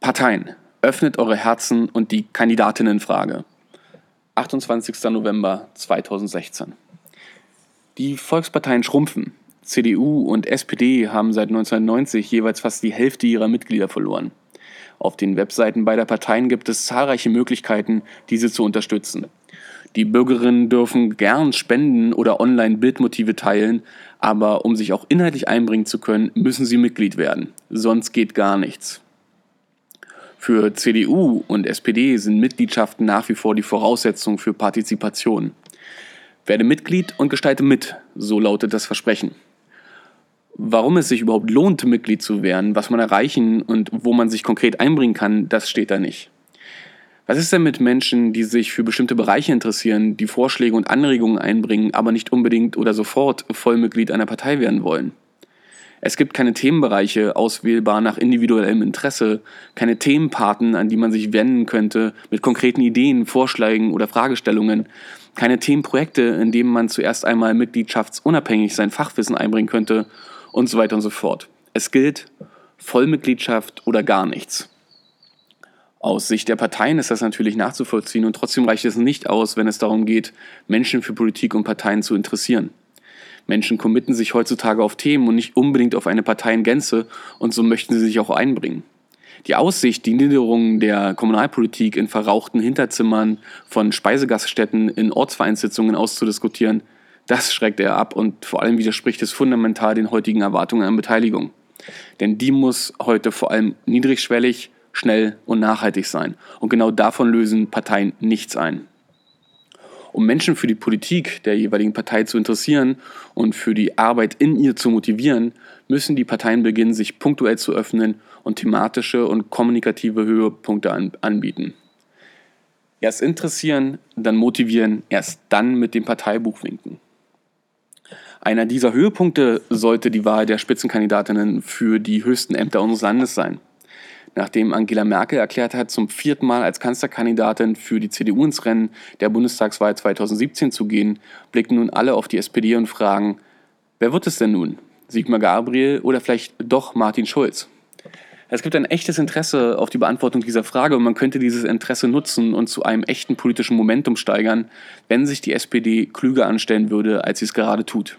Parteien, öffnet eure Herzen und die Kandidatinnenfrage. 28. November 2016. Die Volksparteien schrumpfen. CDU und SPD haben seit 1990 jeweils fast die Hälfte ihrer Mitglieder verloren. Auf den Webseiten beider Parteien gibt es zahlreiche Möglichkeiten, diese zu unterstützen. Die Bürgerinnen dürfen gern spenden oder online Bildmotive teilen, aber um sich auch inhaltlich einbringen zu können, müssen sie Mitglied werden. Sonst geht gar nichts. Für CDU und SPD sind Mitgliedschaften nach wie vor die Voraussetzung für Partizipation. Werde Mitglied und gestalte mit, so lautet das Versprechen. Warum es sich überhaupt lohnt, Mitglied zu werden, was man erreichen und wo man sich konkret einbringen kann, das steht da nicht. Was ist denn mit Menschen, die sich für bestimmte Bereiche interessieren, die Vorschläge und Anregungen einbringen, aber nicht unbedingt oder sofort Vollmitglied einer Partei werden wollen? Es gibt keine Themenbereiche auswählbar nach individuellem Interesse, keine Themenpaten, an die man sich wenden könnte, mit konkreten Ideen, Vorschlägen oder Fragestellungen, keine Themenprojekte, in denen man zuerst einmal mitgliedschaftsunabhängig sein Fachwissen einbringen könnte und so weiter und so fort. Es gilt Vollmitgliedschaft oder gar nichts. Aus Sicht der Parteien ist das natürlich nachzuvollziehen und trotzdem reicht es nicht aus, wenn es darum geht, Menschen für Politik und Parteien zu interessieren. Menschen committen sich heutzutage auf Themen und nicht unbedingt auf eine Partei in Gänze und so möchten sie sich auch einbringen. Die Aussicht, die Niederung der Kommunalpolitik in verrauchten Hinterzimmern von Speisegaststätten in Ortsvereinssitzungen auszudiskutieren, das schreckt er ab und vor allem widerspricht es fundamental den heutigen Erwartungen an Beteiligung. Denn die muss heute vor allem niedrigschwellig, schnell und nachhaltig sein. Und genau davon lösen Parteien nichts ein. Um Menschen für die Politik der jeweiligen Partei zu interessieren und für die Arbeit in ihr zu motivieren, müssen die Parteien beginnen, sich punktuell zu öffnen und thematische und kommunikative Höhepunkte an, anbieten. Erst interessieren, dann motivieren, erst dann mit dem Parteibuch winken. Einer dieser Höhepunkte sollte die Wahl der Spitzenkandidatinnen für die höchsten Ämter unseres Landes sein. Nachdem Angela Merkel erklärt hat, zum vierten Mal als Kanzlerkandidatin für die CDU ins Rennen der Bundestagswahl 2017 zu gehen, blicken nun alle auf die SPD und fragen, wer wird es denn nun? Sigmar Gabriel oder vielleicht doch Martin Schulz? Es gibt ein echtes Interesse auf die Beantwortung dieser Frage und man könnte dieses Interesse nutzen und zu einem echten politischen Momentum steigern, wenn sich die SPD klüger anstellen würde, als sie es gerade tut.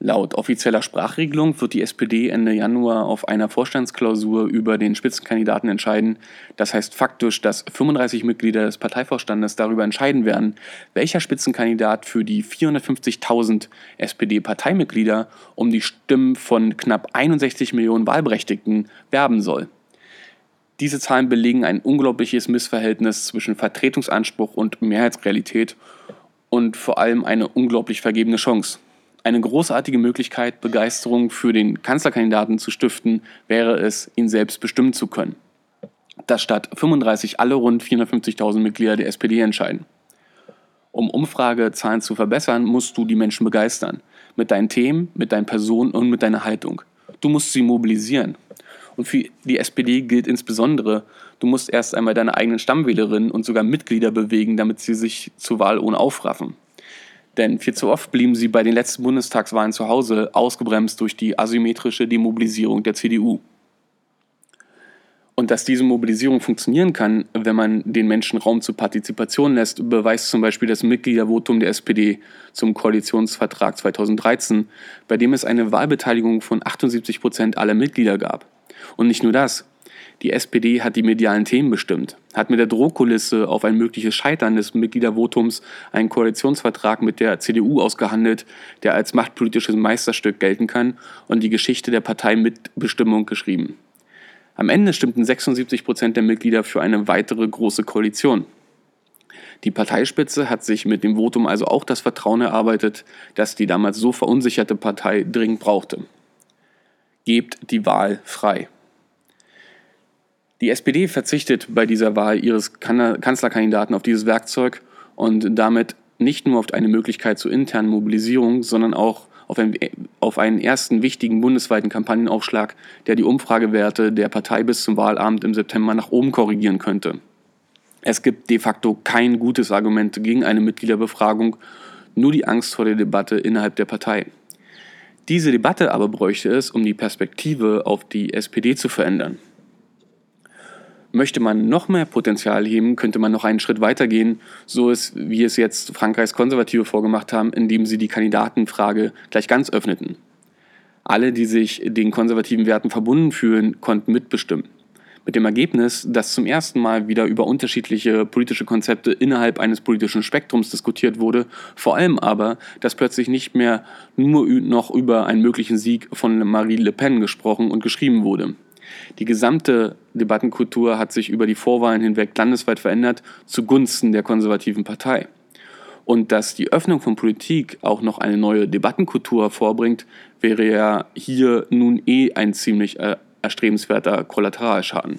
Laut offizieller Sprachregelung wird die SPD Ende Januar auf einer Vorstandsklausur über den Spitzenkandidaten entscheiden. Das heißt faktisch, dass 35 Mitglieder des Parteivorstandes darüber entscheiden werden, welcher Spitzenkandidat für die 450.000 SPD-Parteimitglieder um die Stimmen von knapp 61 Millionen Wahlberechtigten werben soll. Diese Zahlen belegen ein unglaubliches Missverhältnis zwischen Vertretungsanspruch und Mehrheitsrealität und vor allem eine unglaublich vergebene Chance. Eine großartige Möglichkeit, Begeisterung für den Kanzlerkandidaten zu stiften, wäre es, ihn selbst bestimmen zu können. Dass statt 35 alle rund 450.000 Mitglieder der SPD entscheiden. Um Umfragezahlen zu verbessern, musst du die Menschen begeistern. Mit deinen Themen, mit deinen Personen und mit deiner Haltung. Du musst sie mobilisieren. Und für die SPD gilt insbesondere, du musst erst einmal deine eigenen Stammwählerinnen und sogar Mitglieder bewegen, damit sie sich zur Wahl ohne aufraffen. Denn viel zu oft blieben sie bei den letzten Bundestagswahlen zu Hause, ausgebremst durch die asymmetrische Demobilisierung der CDU. Und dass diese Mobilisierung funktionieren kann, wenn man den Menschen Raum zur Partizipation lässt, beweist zum Beispiel das Mitgliedervotum der SPD zum Koalitionsvertrag 2013, bei dem es eine Wahlbeteiligung von 78 Prozent aller Mitglieder gab. Und nicht nur das, die SPD hat die medialen Themen bestimmt, hat mit der Drohkulisse auf ein mögliches Scheitern des Mitgliedervotums einen Koalitionsvertrag mit der CDU ausgehandelt, der als machtpolitisches Meisterstück gelten kann und die Geschichte der Partei mit geschrieben. Am Ende stimmten 76 Prozent der Mitglieder für eine weitere große Koalition. Die Parteispitze hat sich mit dem Votum also auch das Vertrauen erarbeitet, das die damals so verunsicherte Partei dringend brauchte. Gebt die Wahl frei. Die SPD verzichtet bei dieser Wahl ihres Kanzlerkandidaten auf dieses Werkzeug und damit nicht nur auf eine Möglichkeit zur internen Mobilisierung, sondern auch auf einen, auf einen ersten wichtigen bundesweiten Kampagnenaufschlag, der die Umfragewerte der Partei bis zum Wahlabend im September nach oben korrigieren könnte. Es gibt de facto kein gutes Argument gegen eine Mitgliederbefragung, nur die Angst vor der Debatte innerhalb der Partei. Diese Debatte aber bräuchte es, um die Perspektive auf die SPD zu verändern. Möchte man noch mehr Potenzial heben, könnte man noch einen Schritt weiter gehen, so ist, wie es jetzt Frankreichs Konservative vorgemacht haben, indem sie die Kandidatenfrage gleich ganz öffneten. Alle, die sich den konservativen Werten verbunden fühlen, konnten mitbestimmen. Mit dem Ergebnis, dass zum ersten Mal wieder über unterschiedliche politische Konzepte innerhalb eines politischen Spektrums diskutiert wurde, vor allem aber, dass plötzlich nicht mehr nur noch über einen möglichen Sieg von Marie Le Pen gesprochen und geschrieben wurde. Die gesamte Debattenkultur hat sich über die Vorwahlen hinweg landesweit verändert zugunsten der konservativen Partei. Und dass die Öffnung von Politik auch noch eine neue Debattenkultur hervorbringt, wäre ja hier nun eh ein ziemlich äh, erstrebenswerter Kollateralschaden.